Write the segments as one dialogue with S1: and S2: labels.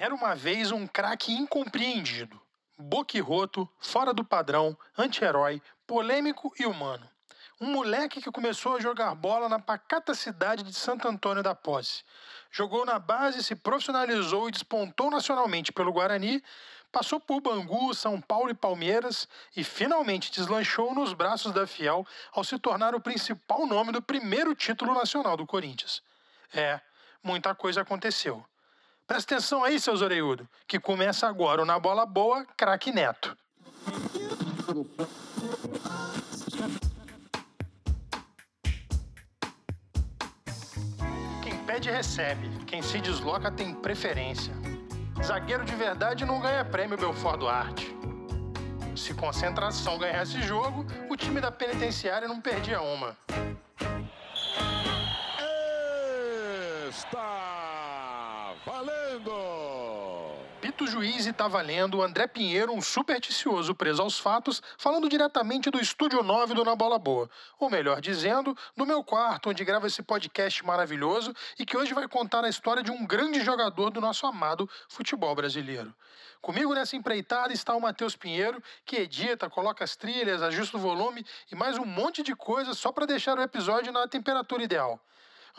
S1: Era uma vez um craque incompreendido, boquirroto, fora do padrão, anti-herói, polêmico e humano. Um moleque que começou a jogar bola na pacata cidade de Santo Antônio da Posse. Jogou na base, se profissionalizou e despontou nacionalmente pelo Guarani, passou por Bangu, São Paulo e Palmeiras e finalmente deslanchou nos braços da Fiel ao se tornar o principal nome do primeiro título nacional do Corinthians. É, muita coisa aconteceu. Presta atenção aí, seus orelhudos, que começa agora o Na Bola Boa, craque Neto. Quem pede recebe, quem se desloca tem preferência. Zagueiro de verdade não ganha prêmio Belfort Duarte. Se concentração ganhasse jogo, o time da penitenciária não perdia uma.
S2: Está valendo!
S1: Pito Juiz e tá valendo André Pinheiro, um supersticioso preso aos fatos, falando diretamente do estúdio 9 do Na Bola Boa. Ou melhor dizendo, do meu quarto, onde grava esse podcast maravilhoso e que hoje vai contar a história de um grande jogador do nosso amado futebol brasileiro. Comigo nessa empreitada está o Matheus Pinheiro, que edita, coloca as trilhas, ajusta o volume e mais um monte de coisa só para deixar o episódio na temperatura ideal.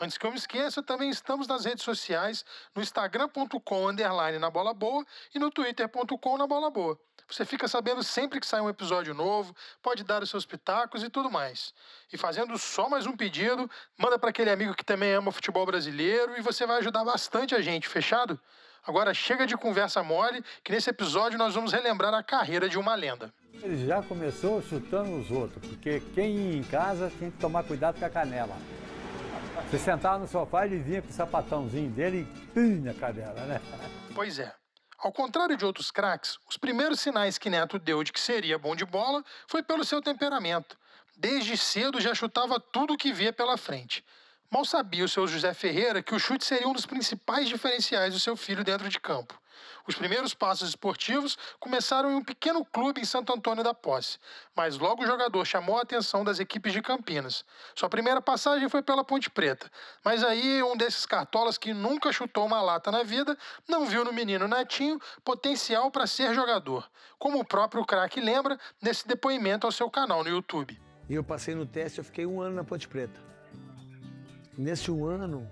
S1: Antes que eu me esqueça, também estamos nas redes sociais, no instagram.com underline na bola boa e no twitter.com na bola boa. Você fica sabendo sempre que sai um episódio novo, pode dar os seus pitacos e tudo mais. E fazendo só mais um pedido, manda para aquele amigo que também ama futebol brasileiro e você vai ajudar bastante a gente, fechado? Agora chega de conversa mole, que nesse episódio nós vamos relembrar a carreira de uma lenda.
S3: Ele já começou chutando os outros, porque quem ia em casa tem que tomar cuidado com a canela. Você sentava no sofá, ele vinha com o sapatãozinho dele e pum, na cadela, né?
S1: Pois é. Ao contrário de outros craques, os primeiros sinais que Neto deu de que seria bom de bola foi pelo seu temperamento. Desde cedo já chutava tudo que via pela frente. Mal sabia o seu José Ferreira que o chute seria um dos principais diferenciais do seu filho dentro de campo. Os primeiros passos esportivos começaram em um pequeno clube em Santo Antônio da Posse, mas logo o jogador chamou a atenção das equipes de Campinas. Sua primeira passagem foi pela Ponte Preta, mas aí um desses cartolas que nunca chutou uma lata na vida não viu no menino Netinho potencial para ser jogador, como o próprio craque lembra nesse depoimento ao seu canal no YouTube.
S4: E eu passei no teste, eu fiquei um ano na Ponte Preta. Nesse um ano,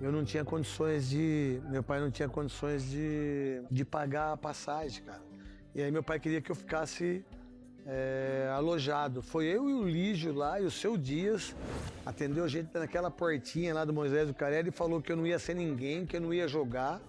S4: eu não tinha condições de. Meu pai não tinha condições de, de pagar a passagem, cara. E aí meu pai queria que eu ficasse é, alojado. Foi eu e o Lígio lá e o seu Dias atendeu a gente naquela portinha lá do Moisés do Carelli e falou que eu não ia ser ninguém, que eu não ia jogar,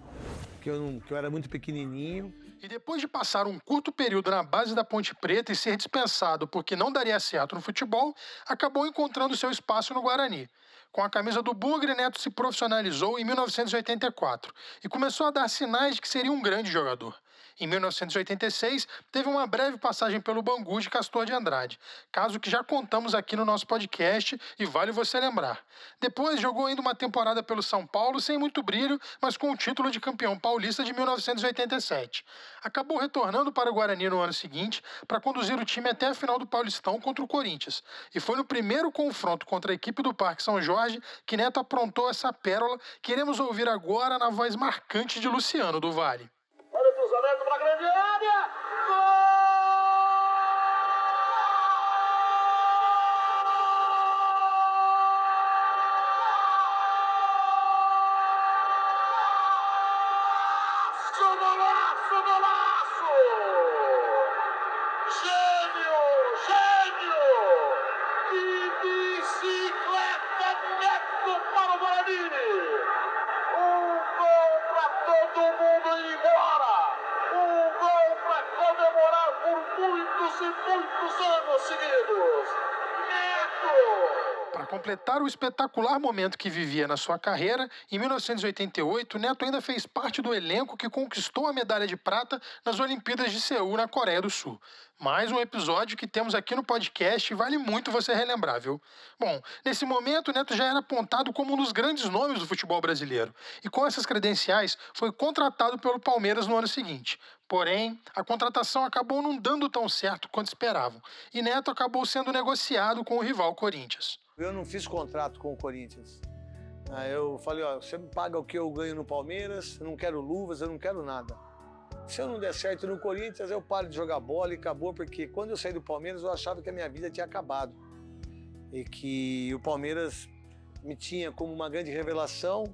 S4: que eu, não, que eu era muito pequenininho.
S1: E depois de passar um curto período na base da Ponte Preta e ser dispensado porque não daria certo no futebol, acabou encontrando seu espaço no Guarani. Com a camisa do Bugre, Neto se profissionalizou em 1984 e começou a dar sinais de que seria um grande jogador. Em 1986, teve uma breve passagem pelo Bangu de Castor de Andrade, caso que já contamos aqui no nosso podcast e vale você lembrar. Depois jogou ainda uma temporada pelo São Paulo sem muito brilho, mas com o título de campeão paulista de 1987. Acabou retornando para o Guarani no ano seguinte para conduzir o time até a final do Paulistão contra o Corinthians. E foi no primeiro confronto contra a equipe do Parque São Jorge que Neto aprontou essa pérola que iremos ouvir agora na voz marcante de Luciano do Vale.
S5: Anos seguidos! Neto!
S1: Para completar o espetacular momento que vivia na sua carreira, em 1988, Neto ainda fez parte do elenco que conquistou a medalha de prata nas Olimpíadas de Seul, na Coreia do Sul. Mais um episódio que temos aqui no podcast e vale muito você relembrar, viu? Bom, nesse momento, Neto já era apontado como um dos grandes nomes do futebol brasileiro e com essas credenciais foi contratado pelo Palmeiras no ano seguinte. Porém, a contratação acabou não dando tão certo quanto esperavam e Neto acabou sendo negociado com o rival Corinthians.
S4: Eu não fiz contrato com o Corinthians. Eu falei, ó, você me paga o que eu ganho no Palmeiras, não quero luvas, eu não quero nada. Se eu não der certo no Corinthians, eu paro de jogar bola e acabou, porque quando eu saí do Palmeiras, eu achava que a minha vida tinha acabado. E que o Palmeiras me tinha como uma grande revelação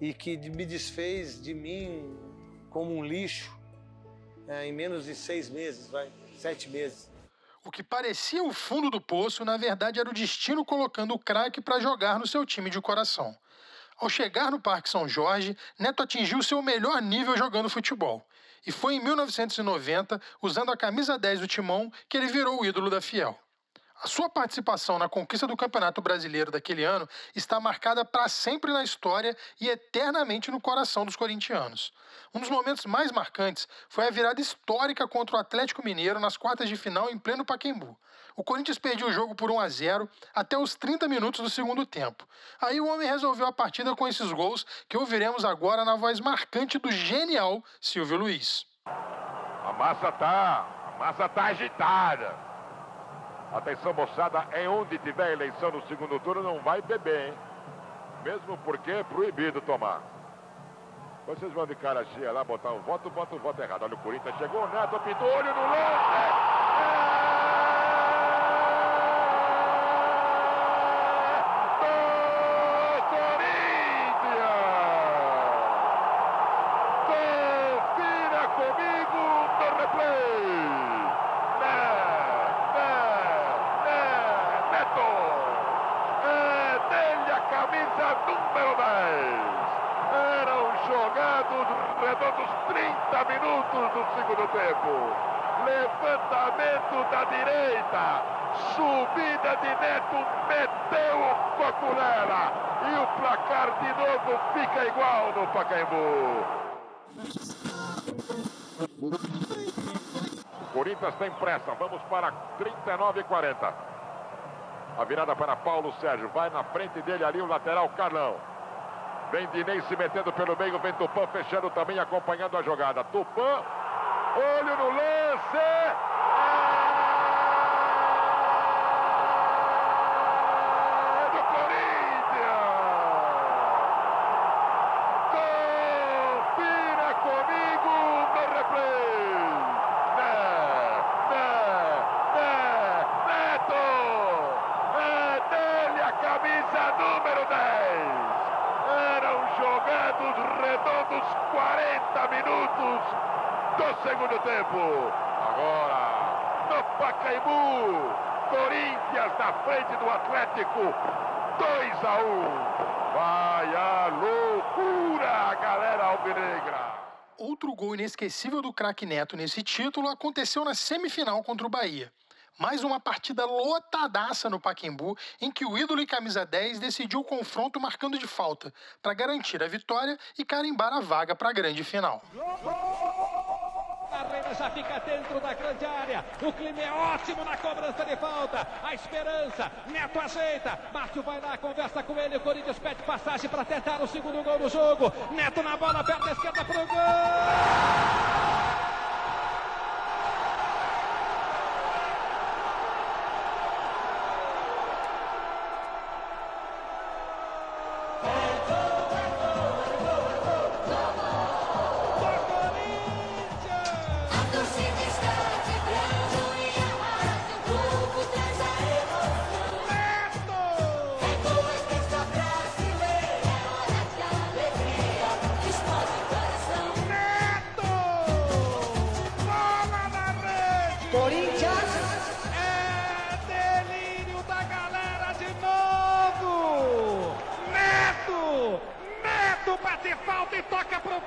S4: e que me desfez de mim como um lixo é, em menos de seis meses, vai, sete meses.
S1: O que parecia o fundo do poço, na verdade, era o destino colocando o craque para jogar no seu time de coração. Ao chegar no Parque São Jorge, Neto atingiu seu melhor nível jogando futebol. E foi em 1990, usando a camisa 10 do Timão, que ele virou o ídolo da Fiel. A sua participação na conquista do Campeonato Brasileiro daquele ano está marcada para sempre na história e eternamente no coração dos corintianos. Um dos momentos mais marcantes foi a virada histórica contra o Atlético Mineiro nas quartas de final em pleno Paquembu. O Corinthians perdeu o jogo por 1 a 0 até os 30 minutos do segundo tempo. Aí o homem resolveu a partida com esses gols que ouviremos agora na voz marcante do genial Silvio Luiz.
S2: A massa tá, a massa tá agitada. Atenção, moçada, em onde tiver eleição no segundo turno, não vai beber, hein? Mesmo porque é proibido tomar. Vocês vão de cara cheia lá botar um voto, bota o voto errado. Olha o Corinthians, chegou o Neto, pintou olho no lance. Do Corinthians! Confira comigo no replay. Né, né, né, Neto. É dele a camisa número 10. Eram jogados redondos 30 minutos do segundo tempo. Levantamento da direita. Subida de Neto, meteu o coco nela. E o placar de novo fica igual no Pacaembu. Corinthians tem pressa. Vamos para 39 e 40. A virada para Paulo Sérgio. Vai na frente dele ali o lateral Carlão. Vem Dinei se metendo pelo meio. Vem Tupã fechando também, acompanhando a jogada. Tupã, olho no lance. É do Corinthians. Confira comigo no replay. Né, né, né, Neto. É dele a camisa número 10. Eram jogados redondos 40 minutos do segundo tempo. Agora, no Pacaembu, Corinthians na frente do Atlético, 2 a 1. Vai a loucura, galera alvinegra.
S1: Outro gol inesquecível do craque Neto nesse título aconteceu na semifinal contra o Bahia. Mais uma partida lotadaça no Paquembu, em que o ídolo e camisa 10 decidiu o confronto marcando de falta, para garantir a vitória e carimbar a vaga para a grande final.
S6: A Reina já fica dentro da grande área. O clima é ótimo na cobrança de falta. A esperança. Neto ajeita. Márcio vai lá, conversa com ele. O Corinthians pede passagem para tentar o segundo gol do jogo. Neto na bola, perna esquerda pro gol.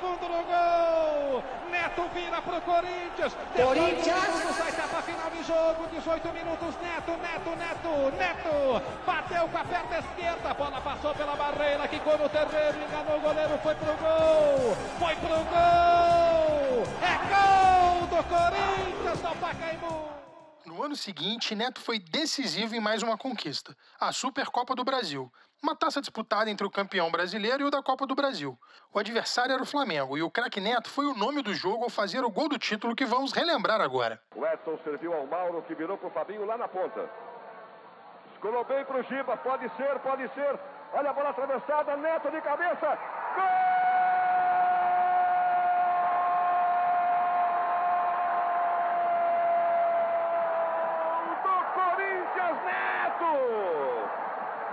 S6: No gol! Neto vira pro Corinthians! Corinthians! Sai etapa final de jogo, 18 minutos, Neto, Neto, Neto, Neto! Bateu com a perna esquerda, a bola passou pela barreira, quicou no terreno, enganou o goleiro, foi pro gol! Foi pro gol! É gol do Corinthians no Pacaembu!
S1: No ano seguinte, Neto foi decisivo em mais uma conquista, a Supercopa do Brasil, uma taça disputada entre o campeão brasileiro e o da Copa do Brasil. O adversário era o Flamengo e o craque Neto foi o nome do jogo ao fazer o gol do título que vamos relembrar agora.
S2: O Edson serviu ao Mauro, que virou pro Fabinho lá na ponta. Escolou bem pro Giba, pode ser, pode ser.
S7: Olha a bola atravessada, Neto de cabeça. Gol do Corinthians, Neto!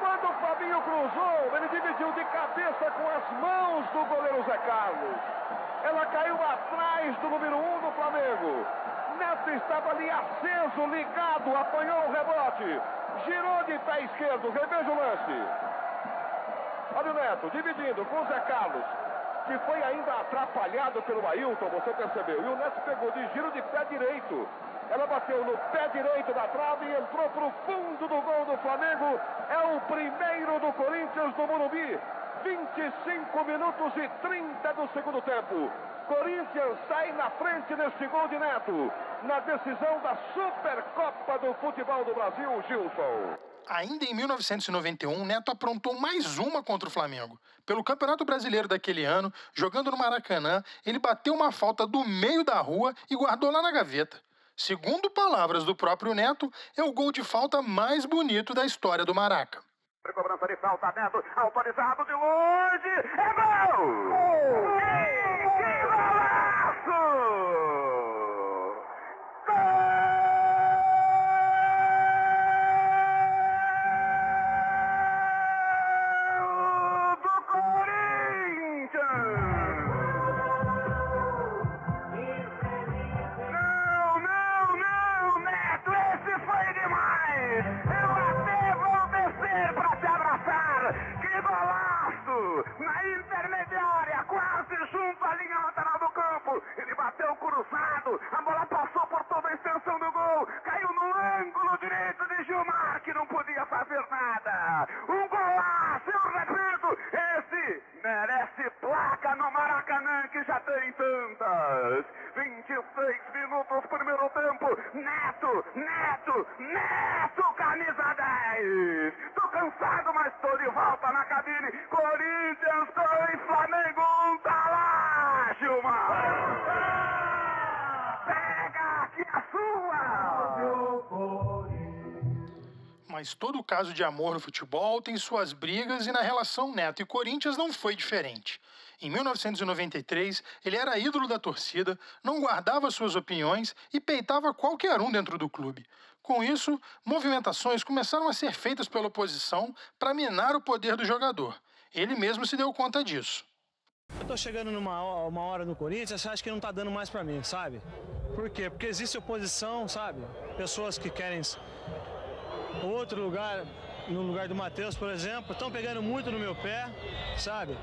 S7: Quando o Fabinho cruzou, ele dividiu com as mãos do goleiro Zé Carlos. Ela caiu atrás do número 1 um do Flamengo. Neto estava ali aceso, ligado, apanhou o rebote. Girou de pé esquerdo, reveja o lance. Olha o Neto, dividindo com o Zé Carlos, que foi ainda atrapalhado pelo Ailton, você percebeu. E o Neto pegou de giro de pé direito. Ela bateu no pé direito da trave e entrou para o fundo do gol do Flamengo. É o primeiro do Corinthians do Morumbi. 25 minutos e 30 do segundo tempo. Corinthians sai na frente neste gol de Neto. Na decisão da Supercopa do Futebol do Brasil, Gilson.
S1: Ainda em 1991, Neto aprontou mais uma contra o Flamengo. Pelo Campeonato Brasileiro daquele ano, jogando no Maracanã, ele bateu uma falta do meio da rua e guardou lá na gaveta. Segundo palavras do próprio Neto, é o gol de falta mais bonito da história do Maraca.
S7: Cobrança de falta, Neto, autorizado de longe, é gol! Que, que golaço! Merece placa no Maracanã, que já tem tantas. 26 minutos, primeiro tempo. Neto, Neto, Neto, camisa 10. Tô cansado, mas tô de volta na cabine. Corinthians 2, Flamengo 1, tá lá, Gilmar. Pega aqui a sua.
S1: Mas todo caso de amor no futebol tem suas brigas e na relação Neto e Corinthians não foi diferente. Em 1993, ele era ídolo da torcida, não guardava suas opiniões e peitava qualquer um dentro do clube. Com isso, movimentações começaram a ser feitas pela oposição para minar o poder do jogador. Ele mesmo se deu conta disso.
S8: Eu tô chegando numa ho- uma hora no Corinthians, acha que não tá dando mais pra mim, sabe? Por quê? Porque existe oposição, sabe? Pessoas que querem outro lugar, no lugar do Matheus, por exemplo, estão pegando muito no meu pé, sabe?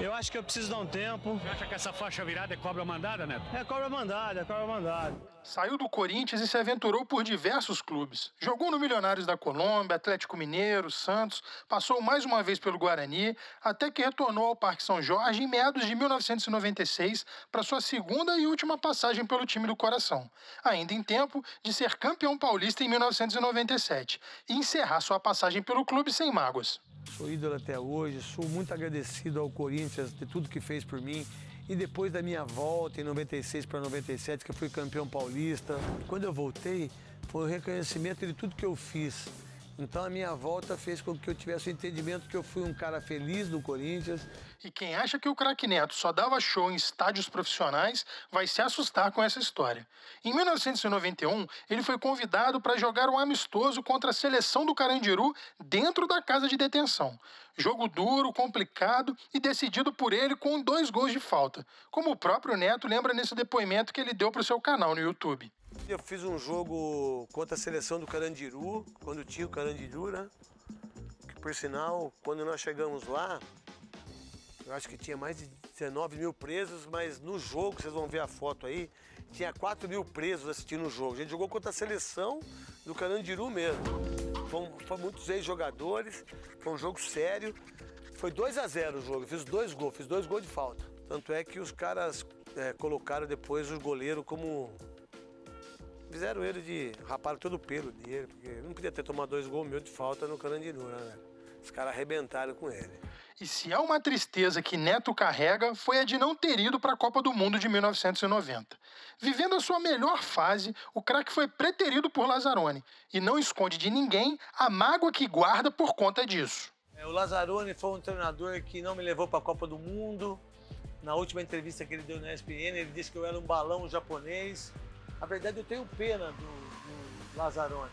S8: Eu acho que eu preciso dar um tempo.
S9: Você acha que essa faixa virada é cobra mandada, Neto?
S8: É cobra mandada, é cobra mandada.
S1: Saiu do Corinthians e se aventurou por diversos clubes. Jogou no Milionários da Colômbia, Atlético Mineiro, Santos, passou mais uma vez pelo Guarani, até que retornou ao Parque São Jorge em meados de 1996 para sua segunda e última passagem pelo time do coração, ainda em tempo de ser campeão paulista em 1997 e encerrar sua passagem pelo clube sem mágoas.
S4: Sou ídolo até hoje, sou muito agradecido ao Corinthians de tudo que fez por mim. E depois da minha volta em 96 para 97, que eu fui campeão paulista, quando eu voltei, foi um reconhecimento de tudo que eu fiz. Então a minha volta fez com que eu tivesse o entendimento que eu fui um cara feliz do Corinthians.
S1: E quem acha que o craque Neto só dava show em estádios profissionais vai se assustar com essa história. Em 1991, ele foi convidado para jogar um amistoso contra a seleção do Carandiru dentro da casa de detenção. Jogo duro, complicado e decidido por ele com dois gols de falta, como o próprio Neto lembra nesse depoimento que ele deu para o seu canal no YouTube.
S4: Eu fiz um jogo contra a seleção do Carandiru, quando tinha o Carandiru, né? Que, por sinal, quando nós chegamos lá, eu acho que tinha mais de 19 mil presos, mas no jogo, vocês vão ver a foto aí, tinha 4 mil presos assistindo o jogo. A gente jogou contra a seleção do Carandiru mesmo. Foram, foram muitos ex-jogadores, foi um jogo sério. Foi 2 a 0 o jogo, fiz dois gols, fiz dois gols de falta. Tanto é que os caras eh, colocaram depois o goleiro como Fizeram ele de. raparam todo o pelo dele, porque não podia ter tomado dois gols meus de falta no Carandiru, né? Os caras arrebentaram com ele.
S1: E se há uma tristeza que Neto carrega, foi a de não ter ido para a Copa do Mundo de 1990. Vivendo a sua melhor fase, o craque foi preterido por Lazzaroni e não esconde de ninguém a mágoa que guarda por conta disso.
S4: É, O Lazzaroni foi um treinador que não me levou para a Copa do Mundo. Na última entrevista que ele deu na ESPN, ele disse que eu era um balão japonês. Na verdade, eu tenho pena do, do Lazzaroni.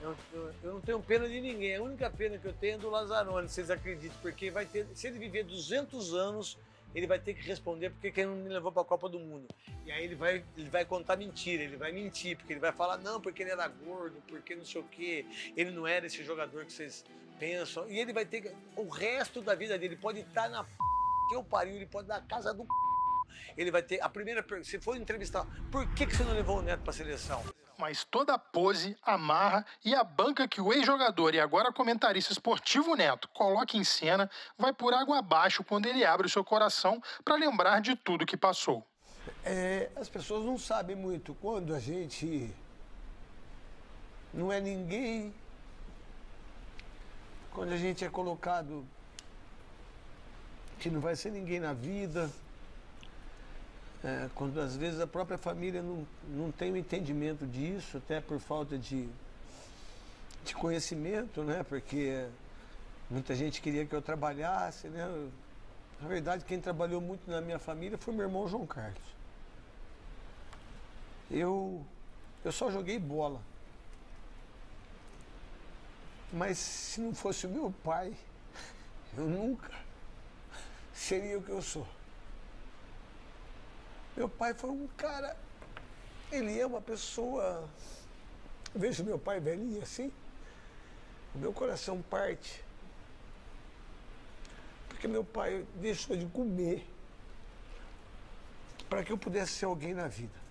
S4: Eu, eu- eu não tenho pena de ninguém. A única pena que eu tenho é do Lazzaroni, vocês acreditam. Porque vai ter, se ele viver 200 anos, ele vai ter que responder porque que ele não me levou para a Copa do Mundo. E aí ele vai, ele vai contar mentira, ele vai mentir, porque ele vai falar, não, porque ele era gordo, porque não sei o quê, ele não era esse jogador que vocês pensam. E ele vai ter que, o resto da vida dele pode estar na p... que eu pariu, ele pode estar na casa do p... Ele vai ter, a primeira pergunta, se for entrevistar, por que, que você não levou o Neto para a seleção?
S1: Mas toda a pose, a marra e a banca que o ex-jogador e agora comentarista esportivo Neto coloca em cena vai por água abaixo quando ele abre o seu coração para lembrar de tudo que passou.
S4: É, as pessoas não sabem muito quando a gente não é ninguém, quando a gente é colocado que não vai ser ninguém na vida, é, quando às vezes a própria família não, não tem o entendimento disso, até por falta de, de conhecimento, né? Porque muita gente queria que eu trabalhasse, né? Na verdade, quem trabalhou muito na minha família foi meu irmão João Carlos. Eu, eu só joguei bola. Mas se não fosse o meu pai, eu nunca seria o que eu sou. Meu pai foi um cara. Ele é uma pessoa. Vejo meu pai velhinho assim. O meu coração parte. Porque meu pai deixou de comer para que eu pudesse ser alguém na vida.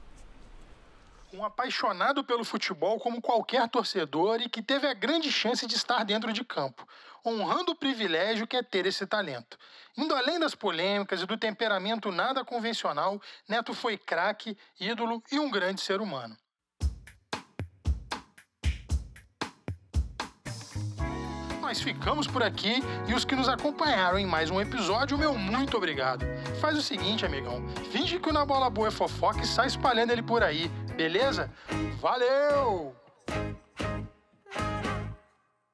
S1: Um apaixonado pelo futebol como qualquer torcedor e que teve a grande chance de estar dentro de campo, honrando o privilégio que é ter esse talento. Indo além das polêmicas e do temperamento nada convencional, Neto foi craque, ídolo e um grande ser humano. Nós ficamos por aqui e os que nos acompanharam em mais um episódio, meu muito obrigado. Faz o seguinte, amigão, finge que o Na Bola Boa é fofoca e sai espalhando ele por aí, beleza? Valeu!